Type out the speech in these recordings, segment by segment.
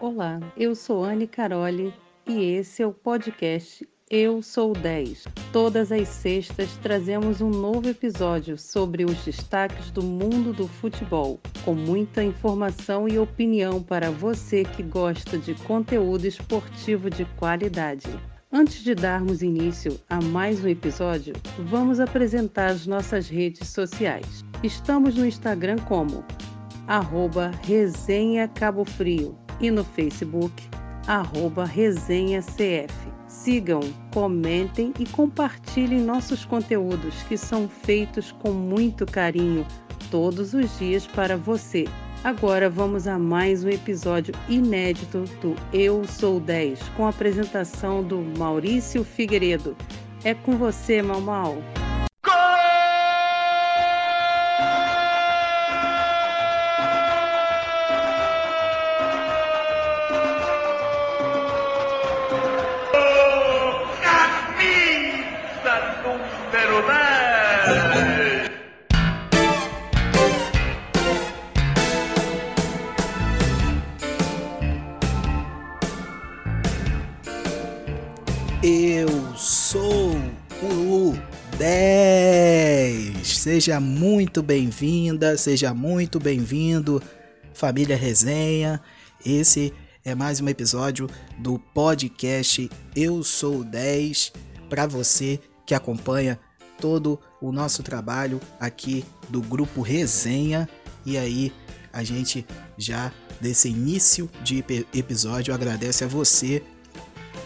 Olá, eu sou Anne Caroli e esse é o podcast Eu Sou 10. Todas as sextas trazemos um novo episódio sobre os destaques do mundo do futebol, com muita informação e opinião para você que gosta de conteúdo esportivo de qualidade. Antes de darmos início a mais um episódio, vamos apresentar as nossas redes sociais. Estamos no Instagram como arroba Resenha Cabo Frio e no Facebook arroba Resenha CF. Sigam, comentem e compartilhem nossos conteúdos que são feitos com muito carinho todos os dias para você. Agora vamos a mais um episódio inédito do Eu Sou 10, com a apresentação do Maurício Figueiredo. É com você, Mal Seja muito bem-vinda, seja muito bem-vindo, família Resenha. Esse é mais um episódio do podcast Eu Sou 10 para você que acompanha todo o nosso trabalho aqui do grupo Resenha. E aí, a gente já desse início de episódio agradece a você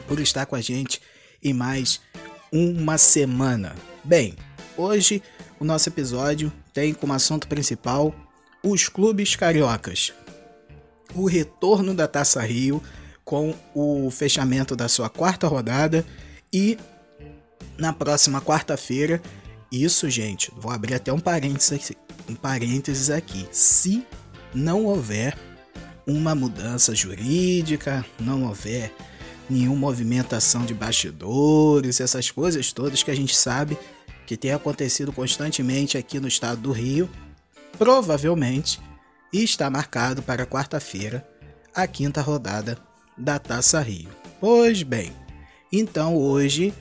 por estar com a gente em mais uma semana. Bem, hoje o nosso episódio tem como assunto principal os clubes cariocas. O retorno da Taça Rio com o fechamento da sua quarta rodada e na próxima quarta-feira, isso, gente, vou abrir até um parênteses, um parênteses aqui. Se não houver uma mudança jurídica, não houver nenhuma movimentação de bastidores, essas coisas todas que a gente sabe que tem acontecido constantemente aqui no estado do Rio, provavelmente está marcado para quarta-feira a quinta rodada da Taça Rio. Pois bem, então hoje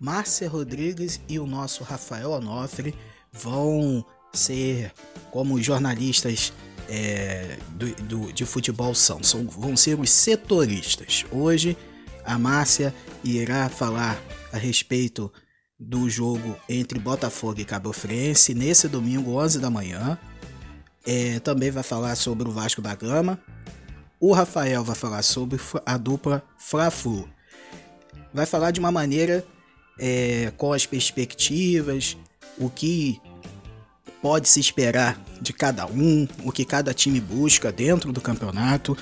Márcia Rodrigues e o nosso Rafael Onofre vão ser como jornalistas é, do, do, de futebol são, são, vão ser os setoristas. Hoje a Márcia irá falar a respeito do jogo entre Botafogo e Cabo Friense nesse domingo, 11 da manhã. É, também vai falar sobre o Vasco da Gama. O Rafael vai falar sobre a dupla Fla-Flu. Vai falar de uma maneira é, com as perspectivas, o que pode se esperar de cada um, o que cada time busca dentro do campeonato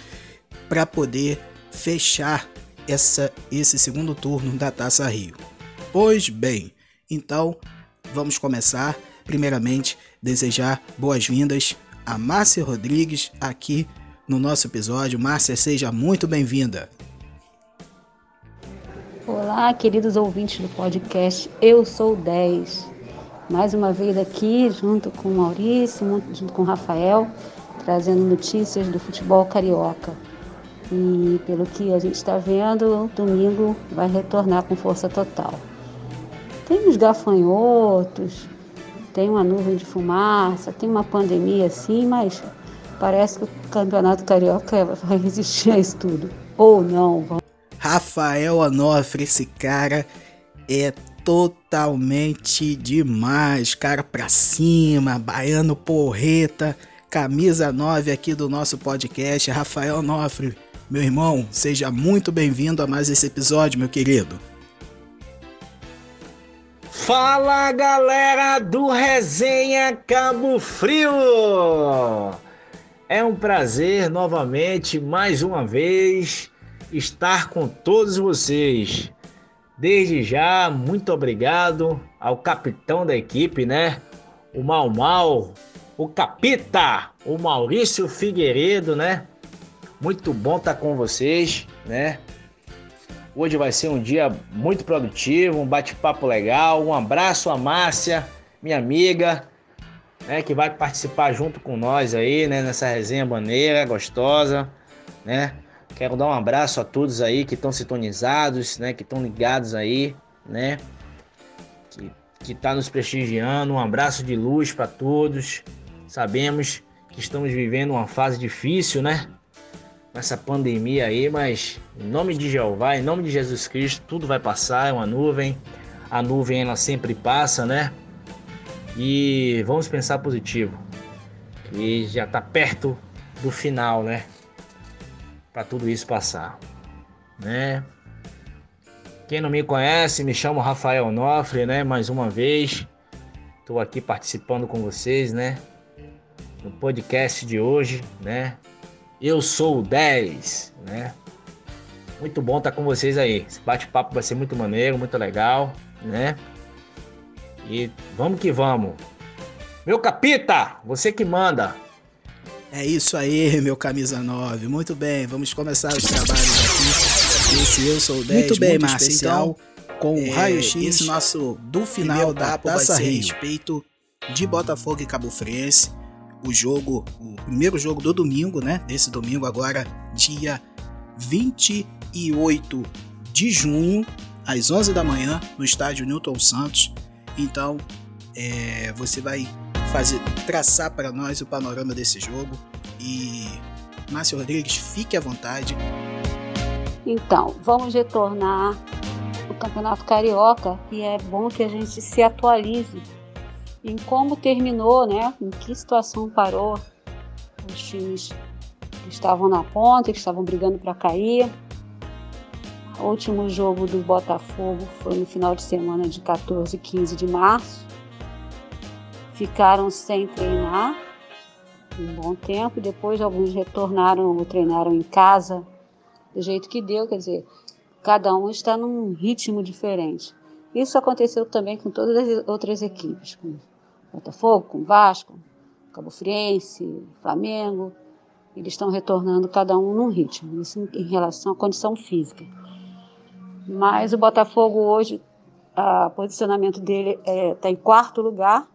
para poder fechar essa, esse segundo turno da Taça Rio. Pois bem, então vamos começar. Primeiramente, desejar boas-vindas a Márcia Rodrigues aqui no nosso episódio. Márcia, seja muito bem-vinda. Olá, queridos ouvintes do podcast Eu Sou 10. Mais uma vez aqui, junto com Maurício, junto com Rafael, trazendo notícias do futebol carioca. E pelo que a gente está vendo, domingo vai retornar com força total. Tem uns gafanhotos, tem uma nuvem de fumaça, tem uma pandemia assim, mas parece que o campeonato carioca vai resistir a isso tudo. Ou não. Rafael Onofre, esse cara é totalmente demais. Cara pra cima, baiano porreta, camisa 9 aqui do nosso podcast. Rafael Onofre, meu irmão, seja muito bem-vindo a mais esse episódio, meu querido. Fala galera do Resenha Cabo Frio! É um prazer novamente, mais uma vez, estar com todos vocês. Desde já, muito obrigado ao capitão da equipe, né? O Mal Mal, o Capita, o Maurício Figueiredo, né? Muito bom estar com vocês, né? Hoje vai ser um dia muito produtivo, um bate-papo legal. Um abraço a Márcia, minha amiga, né, que vai participar junto com nós aí, né, nessa resenha maneira, gostosa, né? Quero dar um abraço a todos aí que estão sintonizados, né? Que estão ligados aí, né? Que, que tá nos prestigiando. Um abraço de luz para todos. Sabemos que estamos vivendo uma fase difícil, né? Essa pandemia aí, mas em nome de Jeová, em nome de Jesus Cristo, tudo vai passar, é uma nuvem. A nuvem ela sempre passa, né? E vamos pensar positivo. Que já está perto do final, né? Para tudo isso passar, né? Quem não me conhece, me chamo Rafael Nofre, né? Mais uma vez, estou aqui participando com vocês, né? No podcast de hoje, né? Eu sou o 10, né? Muito bom estar com vocês aí. Esse bate-papo vai ser muito maneiro, muito legal, né? E vamos que vamos. Meu capita, você que manda. É isso aí, meu camisa 9. Muito bem, vamos começar os trabalhos aqui. Esse eu sou o 10, muito bem, muito Márcio, especial, então, com o é, raio-x esse nosso do final da Taça Rio. respeito de Botafogo e Cabo Friense. O jogo, o primeiro jogo do domingo, né? Desse domingo agora, dia 28 de junho, às 11 da manhã, no estádio Newton Santos. Então, é, você vai fazer traçar para nós o panorama desse jogo e Márcio Rodrigues, fique à vontade. Então, vamos retornar o Campeonato Carioca e é bom que a gente se atualize em como terminou, né? Em que situação parou os times que estavam na ponta, que estavam brigando para cair. O último jogo do Botafogo foi no final de semana de 14 e 15 de março ficaram sem treinar um bom tempo. Depois alguns retornaram ou treinaram em casa do jeito que deu, quer dizer, cada um está num ritmo diferente. Isso aconteceu também com todas as outras equipes, com Botafogo, com Vasco, Cabo Friense, Flamengo. Eles estão retornando cada um num ritmo, isso em relação à condição física. Mas o Botafogo hoje, o posicionamento dele está é, tá em quarto lugar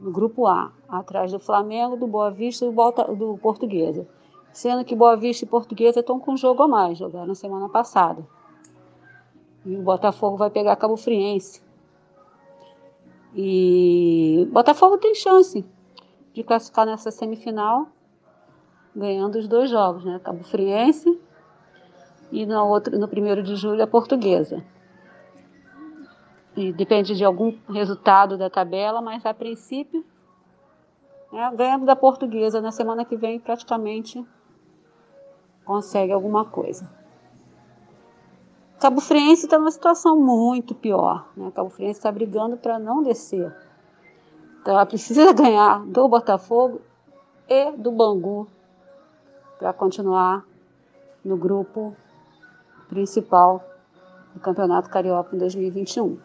no grupo A, atrás do Flamengo, do Boa Vista e do, do Portuguesa. Sendo que Boa Vista e Portuguesa estão com um jogo a mais, jogaram na semana passada. E o Botafogo vai pegar Cabo Friense. E Botafogo tem chance de classificar nessa semifinal, ganhando os dois jogos, né? Cabo Friense e no, outro, no primeiro de julho a Portuguesa e depende de algum resultado da tabela, mas a princípio, né, ganhando da portuguesa na semana que vem, praticamente consegue alguma coisa. Cabo Friense está numa situação muito pior. Né? Cabo Friense está brigando para não descer. Então ela precisa ganhar do Botafogo e do Bangu para continuar no grupo principal do Campeonato Carioca em 2021.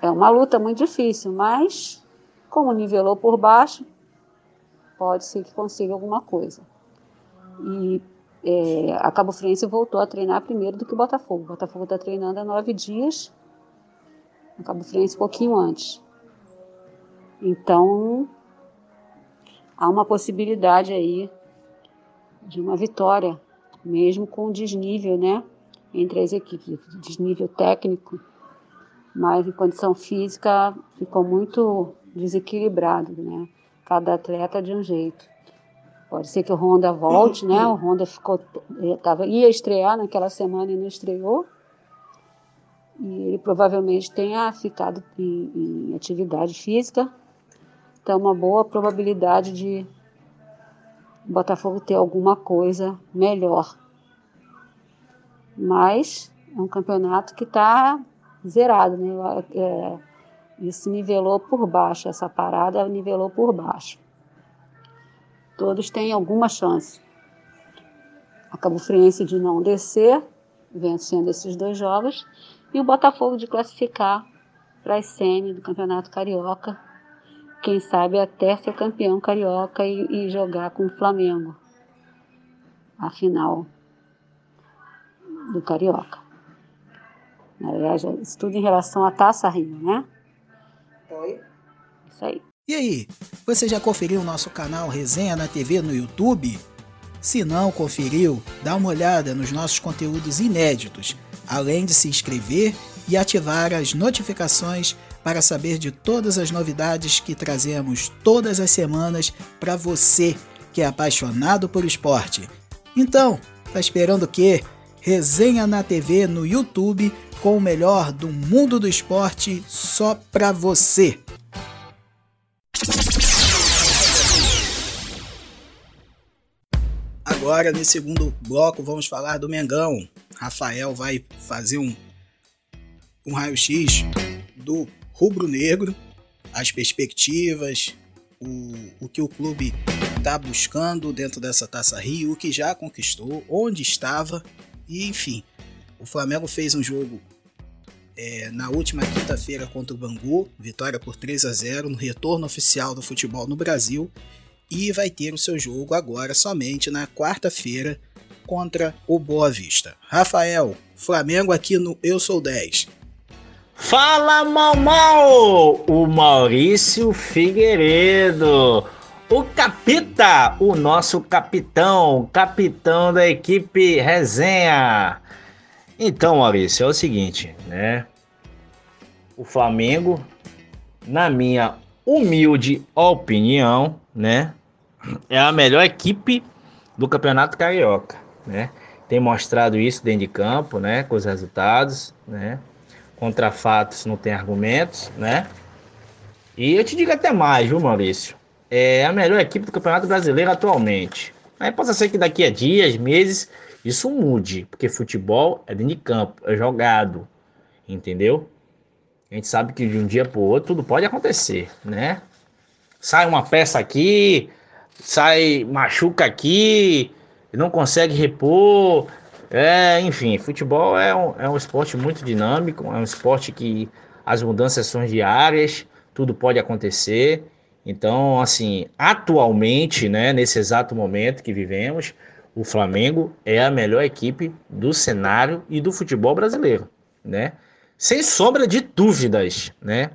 É uma luta muito difícil, mas como nivelou por baixo, pode ser que consiga alguma coisa. E é, a Cabo Friense voltou a treinar primeiro do que o Botafogo. O Botafogo está treinando há nove dias, a Cabo Friense um pouquinho antes. Então, há uma possibilidade aí de uma vitória, mesmo com o desnível, né, entre as equipes, desnível técnico mas em condição física ficou muito desequilibrado, né? Cada atleta de um jeito. Pode ser que o Honda volte, né? O Honda ficou, eh, tava, ia estrear naquela semana e não estreou. E ele provavelmente tenha ficado em, em atividade física. Então, uma boa probabilidade de o Botafogo ter alguma coisa melhor. Mas é um campeonato que está zerado, né? É, isso nivelou por baixo, essa parada nivelou por baixo. Todos têm alguma chance. A Cabo Friense de não descer, vencendo esses dois jogos, e o Botafogo de classificar para as semi do Campeonato Carioca, quem sabe até ser campeão carioca e, e jogar com o Flamengo a final do Carioca. Aliás, isso tudo em relação à Taça Rio, né? Oi. Isso aí. E aí, você já conferiu o nosso canal Resenha na TV no YouTube? Se não conferiu, dá uma olhada nos nossos conteúdos inéditos, além de se inscrever e ativar as notificações para saber de todas as novidades que trazemos todas as semanas para você que é apaixonado por esporte. Então, tá esperando o quê? Resenha na TV no YouTube com o melhor do mundo do esporte só para você. Agora, nesse segundo bloco, vamos falar do Mengão. Rafael vai fazer um, um raio-x do rubro-negro, as perspectivas, o, o que o clube está buscando dentro dessa Taça Rio, o que já conquistou, onde estava e enfim. O Flamengo fez um jogo é, na última quinta-feira contra o Bangu, vitória por 3 a 0 no retorno oficial do futebol no Brasil e vai ter o seu jogo agora somente na quarta-feira contra o Boa Vista. Rafael, Flamengo aqui no Eu Sou 10. Fala, mal, mal! O Maurício Figueiredo o Capita, o nosso capitão, capitão da equipe Resenha. Então, Maurício, é o seguinte, né? O Flamengo, na minha humilde opinião, né, é a melhor equipe do Campeonato Carioca, né? Tem mostrado isso dentro de campo, né, com os resultados, né? Contra fatos não tem argumentos, né? E eu te digo até mais, viu, Maurício? é a melhor equipe do Campeonato Brasileiro atualmente. Aí pode ser que daqui a dias, meses, isso mude, porque futebol é dentro de campo, é jogado, entendeu? A gente sabe que de um dia para o outro tudo pode acontecer, né? Sai uma peça aqui, sai, machuca aqui, não consegue repor. É, enfim, futebol é um, é um esporte muito dinâmico, é um esporte que as mudanças são diárias, tudo pode acontecer. Então, assim, atualmente, né, nesse exato momento que vivemos, o Flamengo é a melhor equipe do cenário e do futebol brasileiro, né? Sem sombra de dúvidas, né?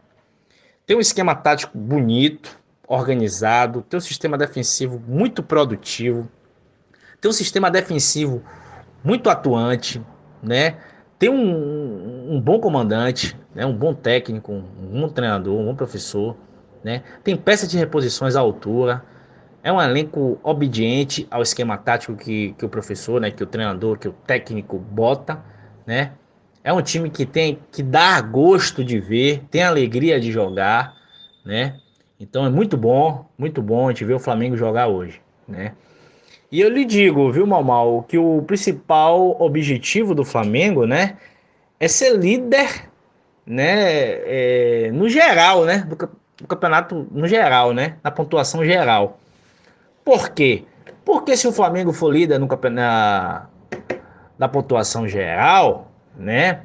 Tem um esquema tático bonito, organizado, tem um sistema defensivo muito produtivo, tem um sistema defensivo muito atuante, né? Tem um, um bom comandante, né? um bom técnico, um bom treinador, um bom professor né? Tem peça de reposições à altura. É um elenco obediente ao esquema tático que, que o professor, né, que o treinador, que o técnico bota, né? É um time que tem que dar gosto de ver, tem alegria de jogar, né? Então é muito bom, muito bom a gente ver o Flamengo jogar hoje, né? E eu lhe digo, viu, Mal, que o principal objetivo do Flamengo, né, é ser líder, né, é, no geral, né, do, do campeonato no geral, né? Na pontuação geral. Por quê? Porque se o Flamengo for líder no campeonato, na pontuação geral, né?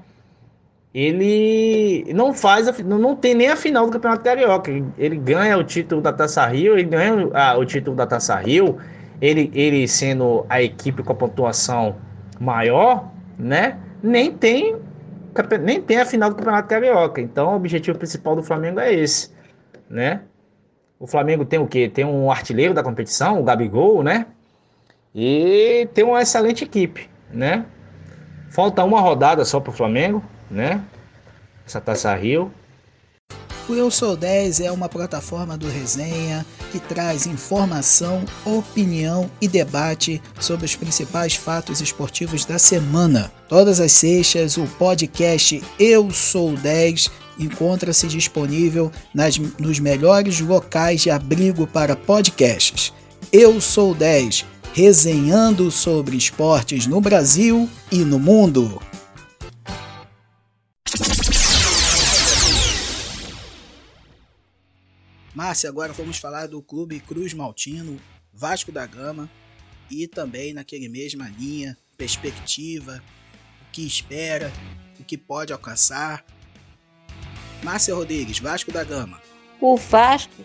Ele não faz, a, não tem nem a final do Campeonato Carioca. Ele, ele ganha o título da Taça Rio, ele ganha o título da Taça Rio, ele, ele sendo a equipe com a pontuação maior, né? Nem tem nem tem a final do Campeonato Carioca. Então, o objetivo principal do Flamengo é esse né? O Flamengo tem o quê? Tem um artilheiro da competição, o Gabigol, né? E tem uma excelente equipe, né? Falta uma rodada só para o Flamengo, né? Essa Taça Rio. O Eu Sou 10 é uma plataforma do Resenha que traz informação, opinião e debate sobre os principais fatos esportivos da semana. Todas as sextas, o podcast Eu Sou 10 encontra-se disponível nas, nos melhores locais de abrigo para podcasts. Eu Sou 10, resenhando sobre esportes no Brasil e no mundo. Márcia, agora vamos falar do Clube Cruz Maltino, Vasco da Gama e também naquele mesma linha, perspectiva, o que espera, o que pode alcançar. Márcia Rodrigues, Vasco da Gama. O Vasco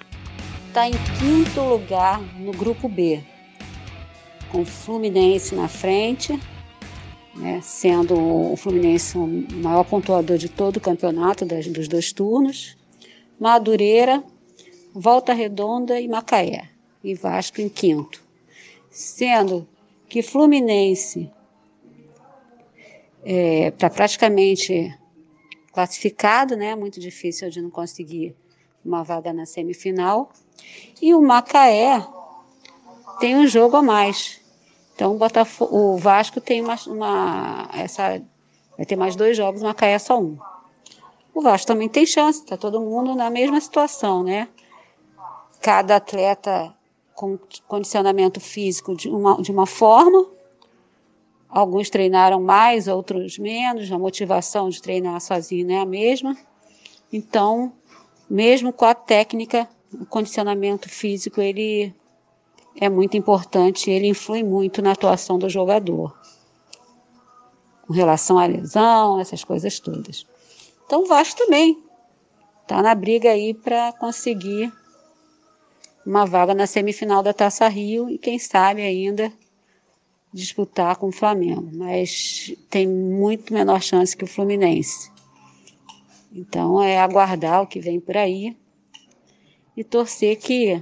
está em quinto lugar no grupo B, com o Fluminense na frente, né, sendo o Fluminense o maior pontuador de todo o campeonato das, dos dois turnos. Madureira Volta Redonda e Macaé, e Vasco em quinto. Sendo que Fluminense é, tá praticamente classificado, né? Muito difícil de não conseguir uma vaga na semifinal. E o Macaé tem um jogo a mais. Então o, Botafogo, o Vasco tem uma, uma, essa vai ter mais dois jogos, o Macaé é só um. O Vasco também tem chance, está todo mundo na mesma situação, né? Cada atleta com condicionamento físico de uma, de uma forma, alguns treinaram mais, outros menos, a motivação de treinar sozinho não é a mesma. Então, mesmo com a técnica, o condicionamento físico ele é muito importante, ele influi muito na atuação do jogador. Com relação à lesão, essas coisas todas. Então o Vasco também está na briga aí para conseguir uma vaga na semifinal da Taça Rio e quem sabe ainda disputar com o Flamengo, mas tem muito menor chance que o Fluminense. Então é aguardar o que vem por aí e torcer que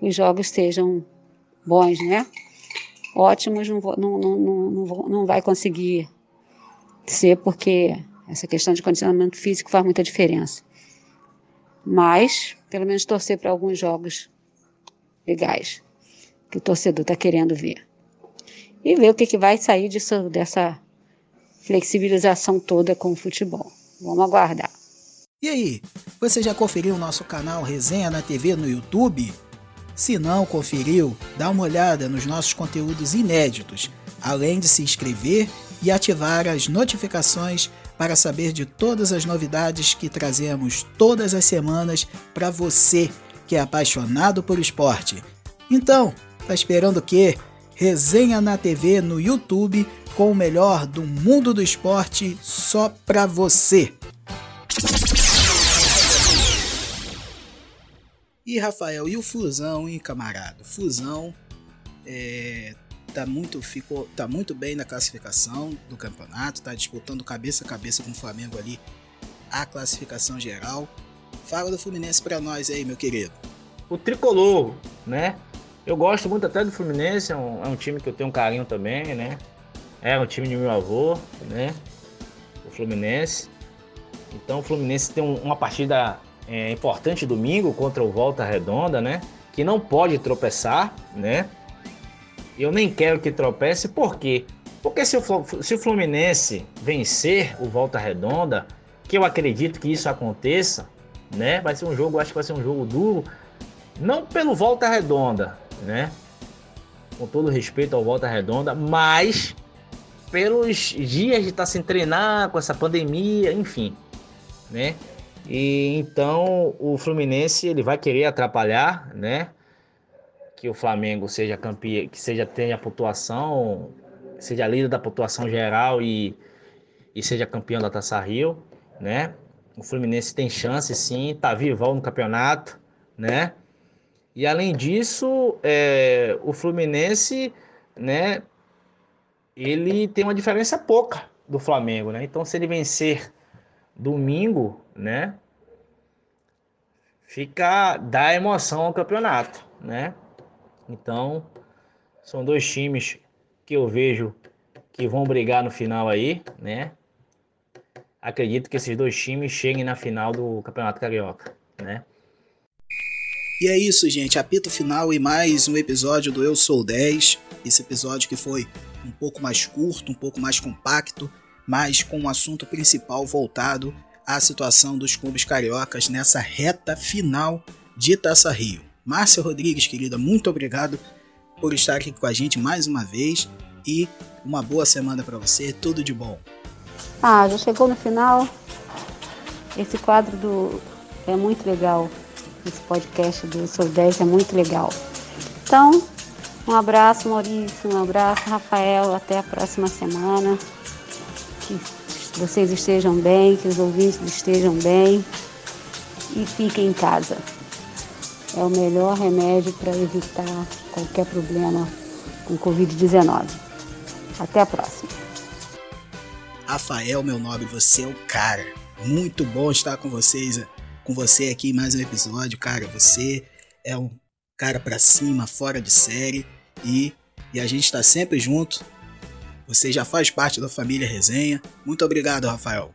os jogos sejam bons, né? Ótimos não, não, não, não, não vai conseguir ser porque essa questão de condicionamento físico faz muita diferença. Mas, pelo menos torcer para alguns jogos legais que o torcedor está querendo ver. E ver o que, que vai sair disso, dessa flexibilização toda com o futebol. Vamos aguardar. E aí, você já conferiu o nosso canal Resenha na TV no YouTube? Se não conferiu, dá uma olhada nos nossos conteúdos inéditos, além de se inscrever e ativar as notificações para saber de todas as novidades que trazemos todas as semanas para você que é apaixonado por esporte. Então, tá esperando o quê? Resenha na TV no YouTube com o melhor do mundo do esporte só para você. E Rafael, e o Fusão, hein, camarada? Fusão é, tá muito ficou tá muito bem na classificação do campeonato, tá disputando cabeça a cabeça com o Flamengo ali a classificação geral. Fala do Fluminense para nós aí, meu querido. O tricolor, né? Eu gosto muito até do Fluminense, é um, é um time que eu tenho um carinho também, né? É um time de meu avô, né? O Fluminense. Então o Fluminense tem um, uma partida é, importante domingo contra o Volta Redonda, né? Que não pode tropeçar, né? Eu nem quero que tropece, por quê? Porque se o, se o Fluminense vencer o Volta Redonda, que eu acredito que isso aconteça, né? Vai ser um jogo, acho que vai ser um jogo duro, não pelo Volta Redonda, né? Com todo respeito ao Volta Redonda, mas pelos dias de estar sem treinar com essa pandemia, enfim, né? E então o Fluminense ele vai querer atrapalhar, né? que o Flamengo seja campeão, que seja tenha pontuação, seja líder da pontuação geral e, e seja campeão da Taça Rio, né? O Fluminense tem chance sim, tá vivão no campeonato, né? E além disso, é, o Fluminense, né? Ele tem uma diferença pouca do Flamengo, né? Então se ele vencer domingo, né? Fica dá emoção ao campeonato, né? Então, são dois times que eu vejo que vão brigar no final aí, né? Acredito que esses dois times cheguem na final do Campeonato Carioca, né? E é isso, gente. Apito final e mais um episódio do Eu Sou 10. Esse episódio que foi um pouco mais curto, um pouco mais compacto, mas com um assunto principal voltado à situação dos clubes cariocas nessa reta final de Taça Rio. Márcia Rodrigues, querida, muito obrigado por estar aqui com a gente mais uma vez e uma boa semana para você, tudo de bom. Ah, já chegou no final. Esse quadro do é muito legal. Esse podcast do Sou 10 é muito legal. Então, um abraço, Maurício, um abraço, Rafael, até a próxima semana. Que vocês estejam bem, que os ouvintes estejam bem e fiquem em casa é o melhor remédio para evitar qualquer problema com Covid-19. Até a próxima. Rafael, meu nobre, você é o cara. Muito bom estar com vocês, com você aqui em mais um episódio, cara. Você é um cara para cima, fora de série e e a gente está sempre junto. Você já faz parte da família Resenha. Muito obrigado, Rafael.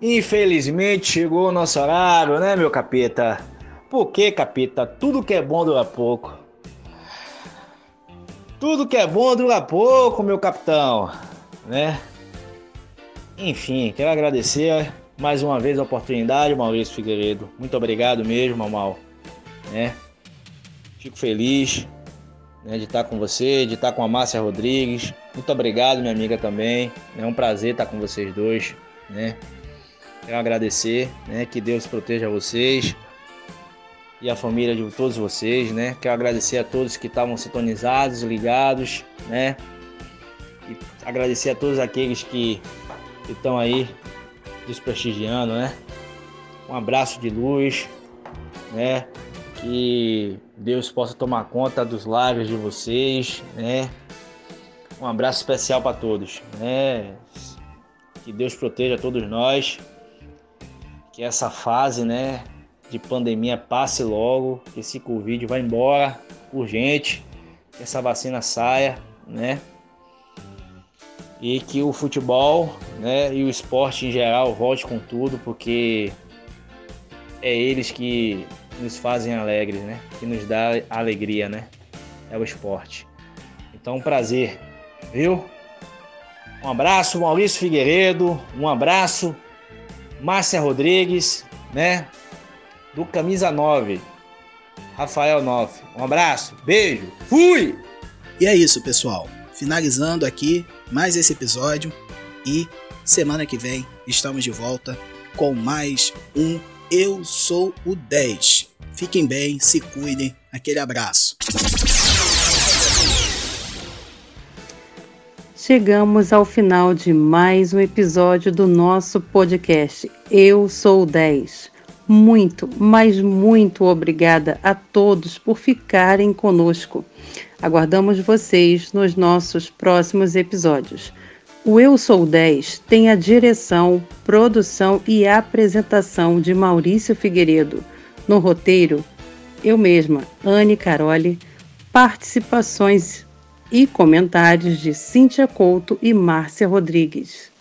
Infelizmente chegou o nosso horário, né, meu capeta? Por que, capeta? Tudo que é bom dura pouco. Tudo que é bom dura pouco, meu capitão, né? Enfim, quero agradecer mais uma vez a oportunidade, Maurício Figueiredo. Muito obrigado mesmo, Mamal. Né? Fico feliz né, de estar com você, de estar com a Márcia Rodrigues. Muito obrigado, minha amiga também. É um prazer estar com vocês dois. Né? Quero agradecer, né? Que Deus proteja vocês e a família de todos vocês, né? Quero agradecer a todos que estavam sintonizados, ligados, né? E agradecer a todos aqueles que estão aí desprestigiando, né? Um abraço de luz, né? Que Deus possa tomar conta dos lábios de vocês, né? Um abraço especial para todos, né? Que Deus proteja todos nós. Que essa fase, né, de pandemia passe logo, que esse Covid vá embora urgente, que essa vacina saia, né? E que o futebol, né, e o esporte em geral volte com tudo, porque é eles que nos fazem alegres, né? Que nos dá alegria, né? É o esporte. Então, um prazer, viu? Um abraço, Maurício Figueiredo. Um abraço, Márcia Rodrigues, né? Do Camisa 9, Rafael 9. Um abraço, beijo, fui! E é isso, pessoal. Finalizando aqui mais esse episódio e semana que vem estamos de volta com mais um Eu Sou o 10. Fiquem bem, se cuidem. Aquele abraço. Chegamos ao final de mais um episódio do nosso podcast Eu Sou o 10. Muito, mas muito obrigada a todos por ficarem conosco. Aguardamos vocês nos nossos próximos episódios. O Eu Sou 10 tem a direção, produção e apresentação de Maurício Figueiredo. No roteiro, eu mesma, Anne Caroli, participações e comentários de Cíntia Couto e Márcia Rodrigues.